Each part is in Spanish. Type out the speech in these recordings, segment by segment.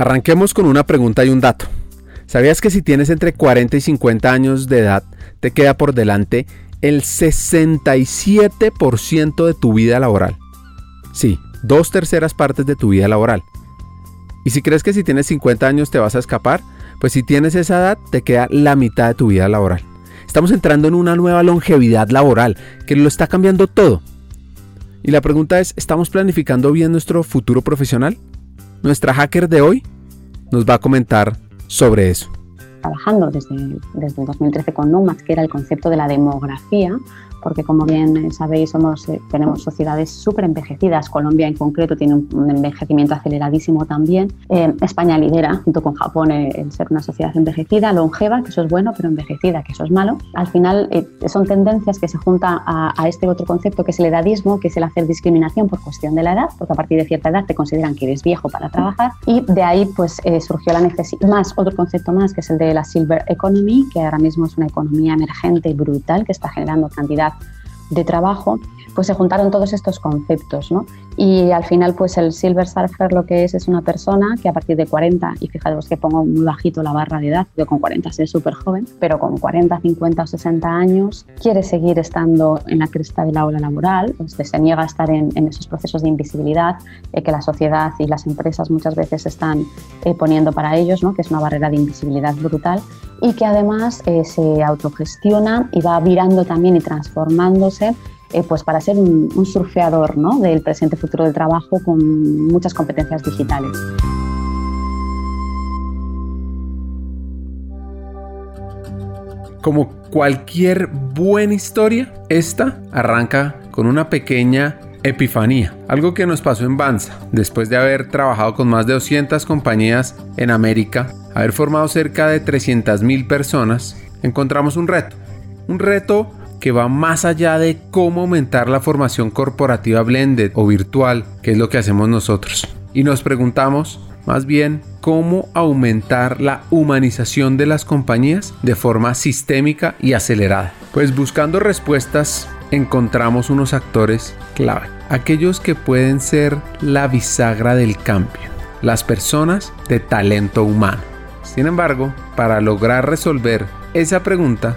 Arranquemos con una pregunta y un dato. ¿Sabías que si tienes entre 40 y 50 años de edad, te queda por delante el 67% de tu vida laboral? Sí, dos terceras partes de tu vida laboral. Y si crees que si tienes 50 años te vas a escapar, pues si tienes esa edad te queda la mitad de tu vida laboral. Estamos entrando en una nueva longevidad laboral que lo está cambiando todo. Y la pregunta es, ¿estamos planificando bien nuestro futuro profesional? Nuestra hacker de hoy nos va a comentar sobre eso. Trabajando desde, desde 2013 con Nomads, que era el concepto de la demografía, porque como bien sabéis somos, eh, tenemos sociedades súper envejecidas. Colombia en concreto tiene un envejecimiento aceleradísimo también. Eh, España lidera, junto con Japón, eh, el ser una sociedad envejecida, longeva, que eso es bueno, pero envejecida, que eso es malo. Al final son tendencias que se juntan a, este otro concepto que es el edadismo, que es el hacer discriminación por cuestión de la edad, porque a partir de cierta edad te consideran que eres viejo para trabajar y de ahí pues surgió la necesidad, más otro concepto más que es el de la Silver Economy, que ahora mismo es una economía emergente brutal que está generando cantidad de trabajo, pues se juntaron todos estos conceptos, ¿no? Y al final, pues el Silver Surfer lo que es es una persona que a partir de 40, y fijaros que pongo muy bajito la barra de edad, yo con 40 soy súper joven, pero con 40, 50 o 60 años quiere seguir estando en la cresta de la ola laboral, pues se niega a estar en, esos procesos de invisibilidad eh, que la sociedad y las empresas muchas veces están eh, poniendo para ellos, ¿no? que es una barrera de invisibilidad brutal, y que además eh, se autogestiona y va virando también y transformándose eh, pues para ser un, surfeador ¿no? del presente futuro del trabajo con muchas competencias digitales. Como cualquier buena historia, esta arranca con una pequeña epifanía, algo que nos pasó en Banza, después de haber trabajado con más de 200 compañías en América, haber formado cerca de 300.000 personas, encontramos un reto, un reto que va más allá de cómo aumentar la formación corporativa blended o virtual, que es lo que hacemos nosotros. Y nos preguntamos, más bien, cómo aumentar la humanización de las compañías de forma sistémica y acelerada. Pues buscando respuestas encontramos unos actores clave, aquellos que pueden ser la bisagra del cambio, las personas de talento humano. Sin embargo, para lograr resolver esa pregunta,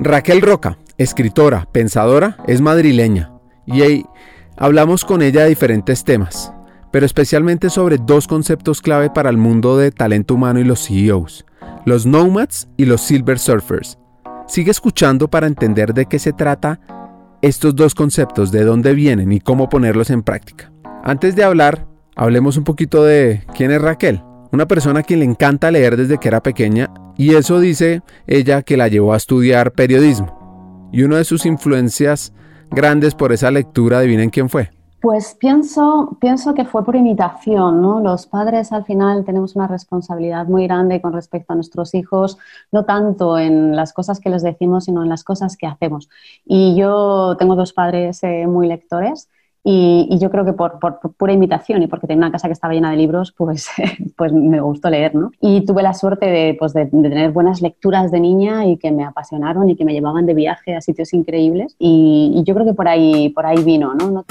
Raquel Roca, escritora, pensadora, es madrileña y hablamos con ella de diferentes temas, pero especialmente sobre dos conceptos clave para el mundo de talento humano y los CEOs, los nomads y los silver surfers. Sigue escuchando para entender de qué se trata estos dos conceptos, de dónde vienen y cómo ponerlos en práctica. Antes de hablar, hablemos un poquito de quién es Raquel, una persona a quien le encanta leer desde que era pequeña y eso dice ella que la llevó a estudiar periodismo. Y una de sus influencias grandes por esa lectura, adivinen quién fue. Pues pienso, pienso que fue por imitación, ¿no? Los padres al final tenemos una responsabilidad muy grande con respecto a nuestros hijos, no tanto en las cosas que les decimos, sino en las cosas que hacemos. Y yo tengo dos padres eh, muy lectores y, yo creo que por, pura imitación y porque tenía una casa que estaba llena de libros, pues, pues me gustó leer, ¿no? Y tuve la suerte de, pues de, tener buenas lecturas de niña y que me apasionaron y que me llevaban de viaje a sitios increíbles. Y, yo creo que por ahí, por ahí vino, ¿no? ¿no?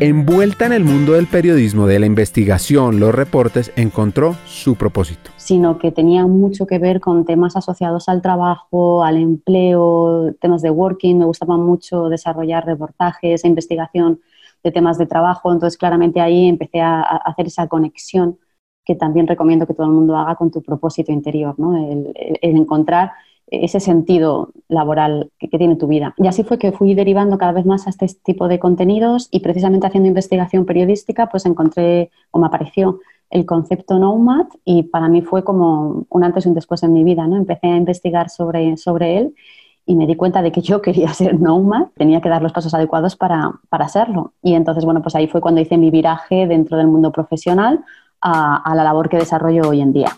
Envuelta en el mundo del periodismo, de la investigación, los reportes, encontró su propósito. Sino que tenía mucho que ver con temas asociados al trabajo, al empleo, temas de working. Me gustaba mucho desarrollar reportajes e investigación de temas de trabajo. Entonces, claramente ahí empecé a, hacer esa conexión que también recomiendo que todo el mundo haga con tu propósito interior, ¿no? el encontrar ese sentido laboral que, tiene tu vida. Y así fue que fui derivando cada vez más a este tipo de contenidos y precisamente haciendo investigación periodística, pues encontré o me apareció el concepto Nomad y para mí fue como un antes y un después en mi vida, ¿no? Empecé a investigar sobre, sobre él y me di cuenta de que yo quería ser nomad, tenía que dar los pasos adecuados para, para serlo. Y entonces, bueno, pues ahí fue cuando hice mi viraje dentro del mundo profesional a, a la labor que desarrollo hoy en día.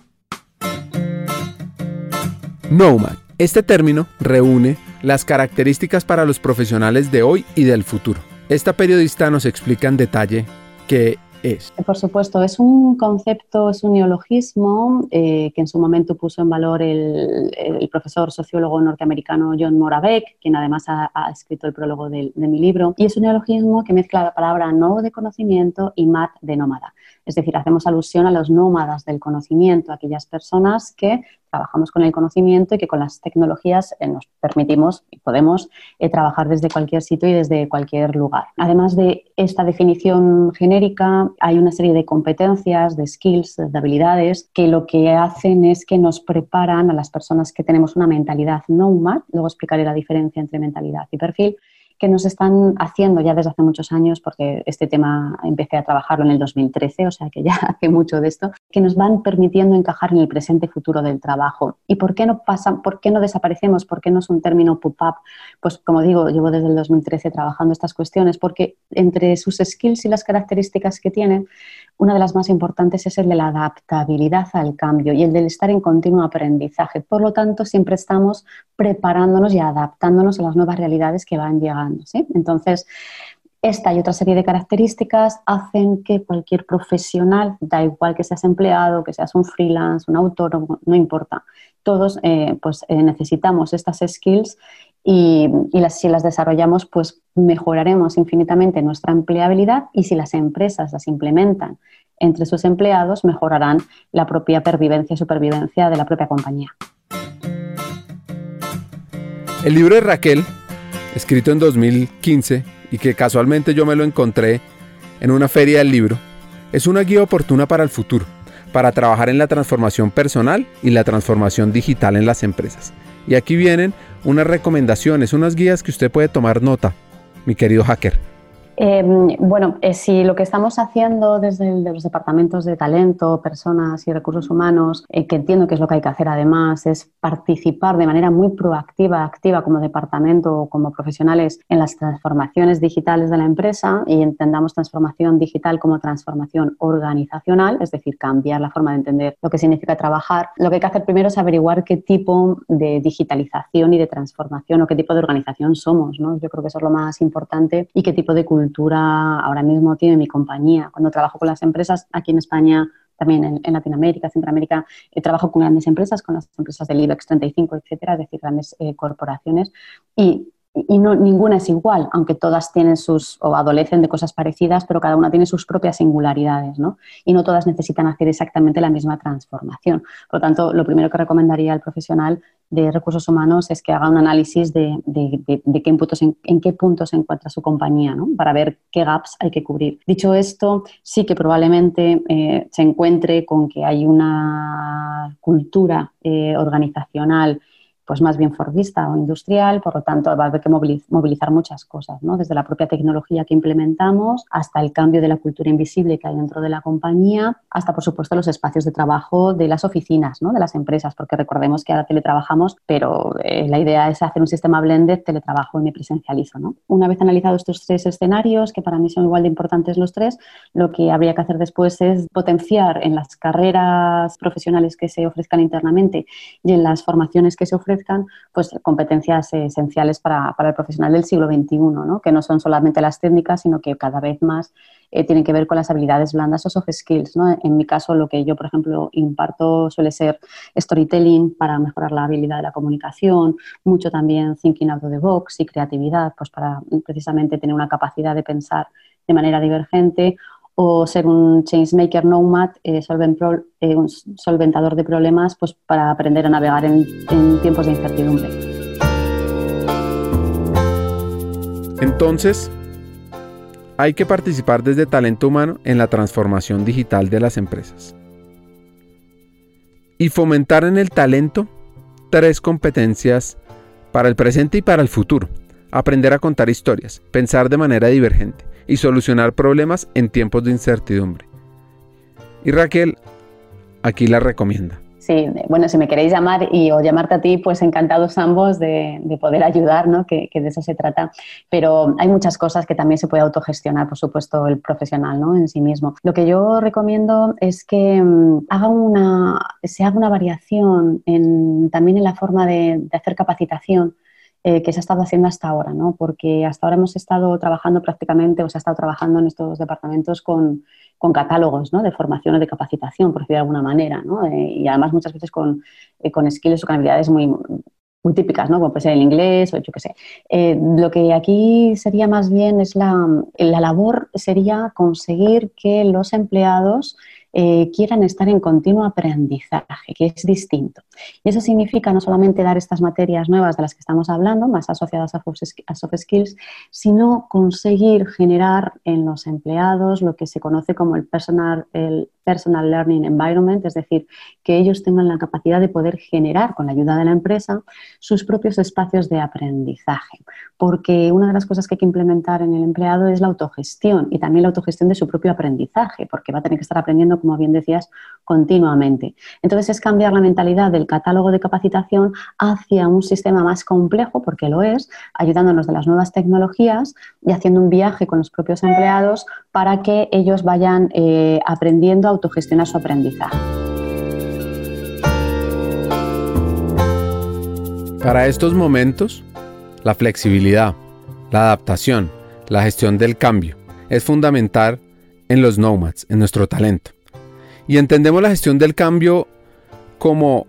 Nomad. Este término reúne las características para los profesionales de hoy y del futuro. Esta periodista nos explica en detalle qué es. Por supuesto, es un concepto, es un neologismo eh, que en su momento puso en valor el, profesor sociólogo norteamericano John Moravec, quien además ha, escrito el prólogo de, mi libro. Y es un neologismo que mezcla la palabra no de conocimiento y mat de nómada. Es decir, hacemos alusión a los nómadas del conocimiento, aquellas personas que trabajamos con el conocimiento y que con las tecnologías eh, nos permitimos y podemos eh, trabajar desde cualquier sitio y desde cualquier lugar. Además de esta definición genérica, hay una serie de competencias, de skills, de habilidades que lo que hacen es que nos preparan a las personas que tenemos una mentalidad nomad, luego explicaré la diferencia entre mentalidad y perfil, que nos están haciendo ya desde hace muchos años, porque este tema empecé a trabajarlo en el 2013, o sea que ya hace mucho de esto, que nos van permitiendo encajar en el presente futuro del trabajo. ¿Y por qué no pasan, por qué no desaparecemos? ¿Por qué no es un término pop-up? Pues como digo, llevo desde el 2013 trabajando estas cuestiones, porque entre sus skills y las características que tienen, una de las más importantes es el de la adaptabilidad al cambio y el del estar en continuo aprendizaje. Por lo tanto, siempre estamos preparándonos y adaptándonos a las nuevas realidades que van llegando. Entonces, esta y otra serie de características hacen que cualquier profesional, da igual que seas empleado, que seas un freelance, un autónomo, no importa, todos eh, pues, eh, necesitamos estas skills y, si las desarrollamos, pues mejoraremos infinitamente nuestra empleabilidad y si las empresas las implementan entre sus empleados, mejorarán la propia pervivencia y supervivencia de la propia compañía. El libro de Raquel, escrito en 2015 y que casualmente yo me lo encontré en una feria del libro, es una guía oportuna para el futuro, para trabajar en la transformación personal y la transformación digital en las empresas. Y aquí vienen unas recomendaciones, unas guías que usted puede tomar nota, mi querido hacker. Em, bueno, eh, si lo que estamos haciendo desde los departamentos de talento, personas y recursos humanos, eh, que entiendo que es lo que hay que hacer además, es participar de manera muy proactiva, activa como departamento o como profesionales en las transformaciones digitales de la empresa y entendamos transformación digital como transformación organizacional, es decir, cambiar la forma de entender lo que significa trabajar. Lo que hay que hacer primero es averiguar qué tipo de digitalización y de transformación o qué tipo de organización somos. Yo creo que eso es lo más importante y qué tipo de cultura cultura ahora mismo tiene mi compañía. Cuando trabajo con las empresas aquí en España, también en, Latinoamérica, Centroamérica, eh, trabajo con grandes empresas, con las empresas del IBEX 35, etcétera, es decir, grandes eh, corporaciones. Y y no, ninguna es igual, aunque todas tienen sus o adolecen de cosas parecidas, pero cada una tiene sus propias singularidades, ¿no? Y no todas necesitan hacer exactamente la misma transformación. Por lo tanto, lo primero que recomendaría al profesional de recursos humanos es que haga un análisis de, de, qué puntos, en, qué puntos se encuentra su compañía, ¿no? Para ver qué gaps hay que cubrir. Dicho esto, sí que probablemente eh, se encuentre con que hay una cultura eh, organizacional pues más bien fordista o industrial, por lo tanto va a haber que movilizar muchas cosas, ¿no? desde la propia tecnología que implementamos hasta el cambio de la cultura invisible que hay dentro de la compañía, hasta por supuesto los espacios de trabajo de las oficinas, ¿no? de las empresas, porque recordemos que ahora teletrabajamos, pero eh, la idea es hacer un sistema blended, teletrabajo y me presencializo. ¿no? Una vez analizados estos tres escenarios, que para mí son igual de importantes los tres, lo que habría que hacer después es potenciar en las carreras profesionales que se ofrezcan internamente y en las formaciones que se ofrecen pues, competencias esenciales para, el profesional del siglo XXI, ¿no? que no son solamente las técnicas, sino que cada vez más eh, tienen que ver con las habilidades blandas o soft skills. ¿no? En mi caso, lo que yo, por ejemplo, imparto suele ser storytelling para mejorar la habilidad de la comunicación, mucho también thinking out of the box y creatividad, pues para precisamente tener una capacidad de pensar de manera divergente o ser un changemaker nomad, eh, eh, un solventador de problemas, pues para aprender a navegar en tiempos de incertidumbre. Entonces, hay que participar desde talento humano en la transformación digital de las empresas. Y fomentar en el talento tres competencias para el presente y para el futuro. Aprender a contar historias, pensar de manera divergente, y solucionar problemas en tiempos de incertidumbre. Y Raquel aquí la recomienda. Sí, bueno, si me queréis llamar y o llamarte a ti, pues encantados ambos de, poder ayudar, ¿no? Que, de eso se trata. Pero hay muchas cosas que también se puede autogestionar, por supuesto, el profesional, ¿no? En sí mismo. Lo que yo recomiendo es que mm, haga una, se haga una variación en, también en la forma de, hacer capacitación. Eh, que se ha estado haciendo hasta ahora, ¿no? porque hasta ahora hemos estado trabajando prácticamente, o se ha estado trabajando en estos departamentos con, con catálogos ¿no? de formación o de capacitación, por decir de alguna manera, ¿no? Eh, y además muchas veces con, eh, con skills o con habilidades muy, muy típicas, ¿no? como puede ser el inglés o yo qué sé. Eh, lo que aquí sería más bien es la, la labor, sería conseguir que los empleados eh, quieran estar en continuo aprendizaje, que es distinto. Y eso significa no solamente dar estas materias nuevas de las que estamos hablando, más asociadas a soft skills, sino conseguir generar en los empleados lo que se conoce como el personal, el personal learning environment, es decir, que ellos tengan la capacidad de poder generar con la ayuda de la empresa sus propios espacios de aprendizaje. Porque una de las cosas que hay que implementar en el empleado es la autogestión y también la autogestión de su propio aprendizaje, porque va a tener que estar aprendiendo como bien decías, continuamente. Entonces es cambiar la mentalidad del catálogo de capacitación hacia un sistema más complejo, porque lo es, ayudándonos de las nuevas tecnologías y haciendo un viaje con los propios empleados para que ellos vayan eh, aprendiendo a autogestionar su aprendizaje. Para estos momentos, la flexibilidad, la adaptación, la gestión del cambio es fundamental en los nomads, en nuestro talento. Y entendemos la gestión del cambio como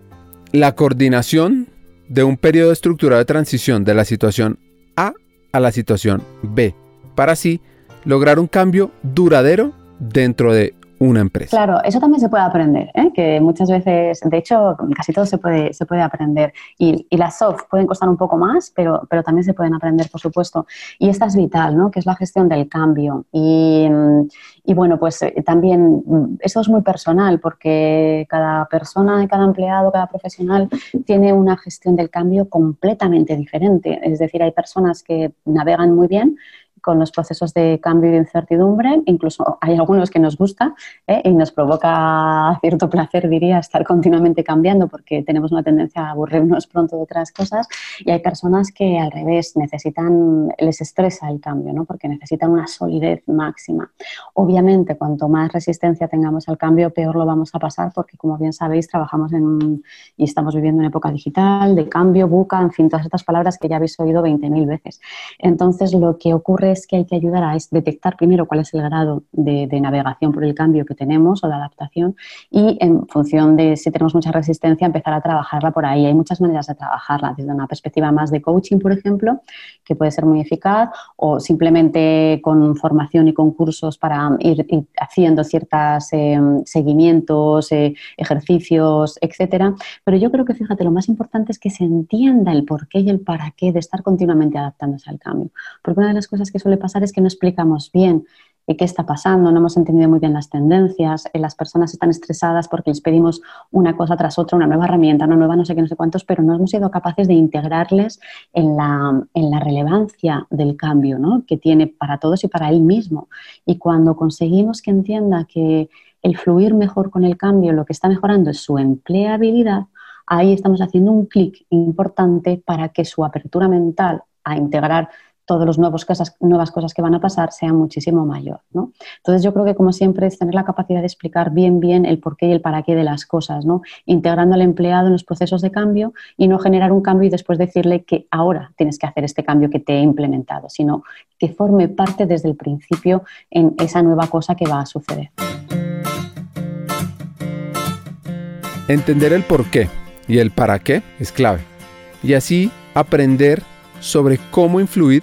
la coordinación de un periodo estructurado de transición de la situación A a la situación B, para así lograr un cambio duradero dentro de una empresa. Claro, eso también se puede aprender, ¿eh? que muchas veces, de hecho, casi todo se puede, se puede aprender. Y, las soft pueden costar un poco más, pero, pero también se pueden aprender, por supuesto. Y esta es vital, ¿no? que es la gestión del cambio. Y, y bueno, pues eh, también mm, eso es muy personal, porque cada persona, cada empleado, cada profesional tiene una gestión del cambio completamente diferente. Es decir, hay personas que navegan muy bien con los procesos de cambio y de incertidumbre. Incluso hay algunos que nos gusta ¿eh? y nos provoca cierto placer, diría, estar continuamente cambiando porque tenemos una tendencia a aburrirnos pronto de otras cosas. Y hay personas que al revés necesitan, les estresa el cambio, ¿no? porque necesitan una solidez máxima. Obviamente, cuanto más resistencia tengamos al cambio, peor lo vamos a pasar porque, como bien sabéis, trabajamos en, y estamos viviendo en época digital, de cambio, buca, en fin, todas estas palabras que ya habéis oído 20.000 veces. Entonces, lo que ocurre es que hay que ayudar a detectar primero cuál es el grado de, navegación por el cambio que tenemos o de adaptación y en función de si tenemos mucha resistencia empezar a trabajarla por ahí. Hay muchas maneras de trabajarla, desde una perspectiva más de coaching, por ejemplo, que puede ser muy eficaz, o simplemente con formación y concursos para ir, haciendo ciertos em, seguimientos, eh, ejercicios, etcétera. Pero yo creo que, fíjate, lo más importante es que se entienda el porqué y el para qué de estar continuamente adaptándose al cambio. Porque una de las cosas que suele pasar es que no explicamos bien eh, qué está pasando, no hemos entendido muy bien las tendencias, eh, las personas están estresadas porque les pedimos una cosa tras otra, una nueva herramienta, una nueva no sé qué, no sé cuántos, pero no hemos sido capaces de integrarles en la, en la relevancia del cambio ¿no? que tiene para todos y para él mismo. Y cuando conseguimos que entienda que el fluir mejor con el cambio lo que está mejorando es su empleabilidad, ahí estamos haciendo un clic importante para que su apertura mental a integrar todas las nuevas cosas, nuevas cosas que van a pasar sea muchísimo mayor. ¿no? Entonces yo creo que como siempre es tener la capacidad de explicar bien bien el porqué y el para qué de las cosas, ¿no? integrando al empleado en los procesos de cambio y no generar un cambio y después decirle que ahora tienes que hacer este cambio que te he implementado, sino que forme parte desde el principio en esa nueva cosa que va a suceder. Entender el por qué y el para qué es clave. Y así aprender sobre cómo influir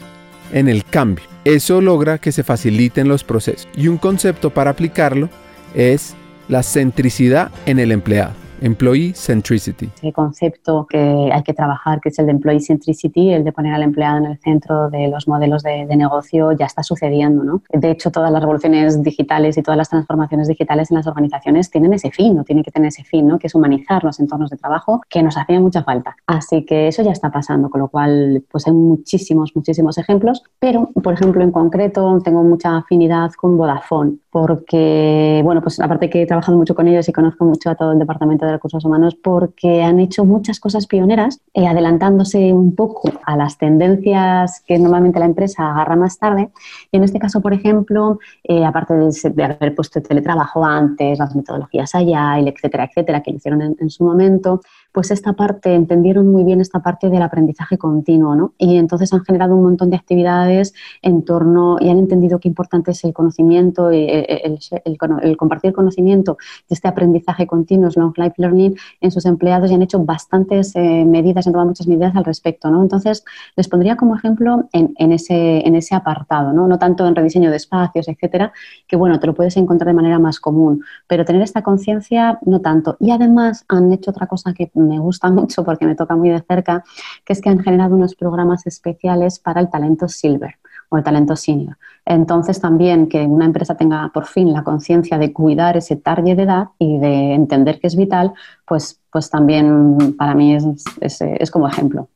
en el cambio. Eso logra que se faciliten los procesos. Y un concepto para aplicarlo es la centricidad en el empleado. Employee Centricity. Ese concepto que hay que trabajar, que es el de Employee Centricity, el de poner al empleado en el centro de los modelos de, negocio, ya está sucediendo. ¿no? De hecho, todas las revoluciones digitales y todas las transformaciones digitales en las organizaciones tienen ese fin, no tiene que tener ese fin, ¿no? que es humanizar los entornos de trabajo, que nos hacía mucha falta. Así que eso ya está pasando, con lo cual pues hay muchísimos, muchísimos ejemplos, pero, por ejemplo, en concreto tengo mucha afinidad con Vodafone, porque, bueno, pues aparte que he trabajado mucho con ellos y conozco mucho a todo el Departamento de Recursos Humanos porque han hecho muchas cosas pioneras, eh, adelantándose un poco a las tendencias que normalmente la empresa agarra más tarde. Y en este caso, por ejemplo, eh, aparte de, haber puesto el teletrabajo antes, las metodologías allá, etcétera, etcétera, que lo hicieron en su momento, pues esta parte, entendieron muy bien esta parte del aprendizaje continuo, ¿no? Y entonces han generado un montón de actividades en torno y han entendido qué importante es el conocimiento, y el, el, compartir conocimiento de este aprendizaje continuo, es long life learning, en sus empleados y han hecho bastantes eh, medidas, han tomado muchas medidas al respecto, ¿no? Entonces, les pondría como ejemplo en, ese, en ese apartado, ¿no? No tanto en rediseño de espacios, etcétera, que bueno, te lo puedes encontrar de manera más común, pero tener esta conciencia no tanto. Y además han hecho otra cosa que me gusta mucho porque me toca muy de cerca, que es que han generado unos programas especiales para el talento silver o el talento senior. Entonces también que una empresa tenga por fin la conciencia de cuidar ese target de edad y de entender que es vital, pues, pues también para mí es, es como ejemplo.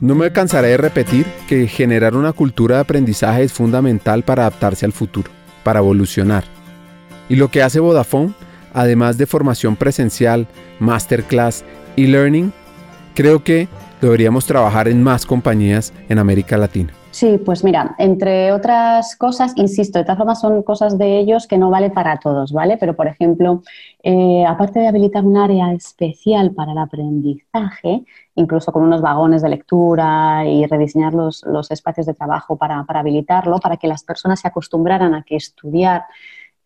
No me cansaré de repetir que generar una cultura de aprendizaje es fundamental para adaptarse al futuro, para evolucionar. Y lo que hace Vodafone además de formación presencial, masterclass y learning, creo que deberíamos trabajar en más compañías en América Latina. Sí, pues mira, entre otras cosas, insisto, de todas formas son cosas de ellos que no vale para todos, ¿vale? Pero, por ejemplo, eh, aparte de habilitar un área especial para el aprendizaje, incluso con unos vagones de lectura y rediseñar los, espacios de trabajo para, para habilitarlo, para que las personas se acostumbraran a que estudiar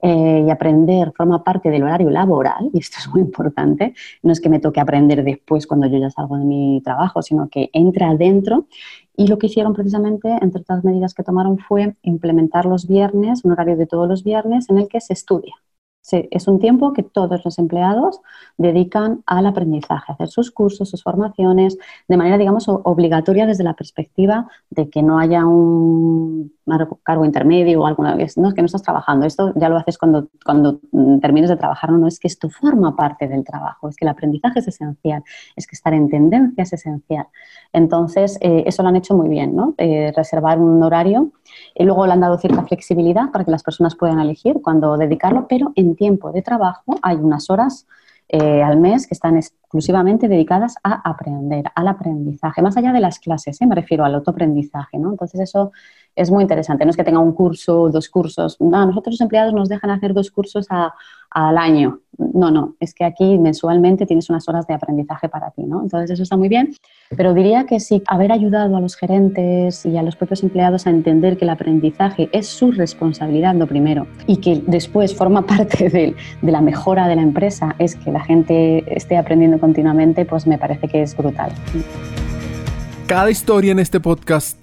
eh, y aprender forma parte del horario laboral, y esto es muy importante, no es que me toque aprender después cuando yo ya salgo de mi trabajo, sino que entra adentro. Y lo que hicieron precisamente, entre otras medidas que tomaron, fue implementar los viernes, un horario de todos los viernes en el que se estudia. es un tiempo que todos los empleados dedican al aprendizaje, a hacer sus cursos, sus formaciones, de manera, digamos, obligatoria desde la perspectiva de que no haya un cargo intermedio o alguna vez, no es que no estás trabajando, esto ya lo haces cuando, cuando termines de trabajar, no, no, es que esto forma parte del trabajo, es que el aprendizaje es esencial, es que estar en tendencia es esencial. Entonces, eh, eso lo han hecho muy bien, ¿no? Eh, reservar un horario y luego le han dado cierta flexibilidad para que las personas puedan elegir cuándo dedicarlo, pero en tiempo de trabajo hay unas horas eh, al mes que están exclusivamente dedicadas a aprender, al aprendizaje, más allá de las clases, me refiero al autoaprendizaje, ¿no? Entonces eso es muy interesante. No es que tenga un curso, dos cursos. No, nosotros los empleados nos dejan hacer dos cursos al año. No, no, es que aquí mensualmente tienes unas horas de aprendizaje para ti, ¿no? Entonces eso está muy bien. Pero diría que sí, haber ayudado a los gerentes y a los propios empleados a entender que el aprendizaje es su responsabilidad lo primero y que después forma parte de, de la mejora de la empresa es que la gente esté aprendiendo continuamente, pues me parece que es brutal. Cada historia en este podcast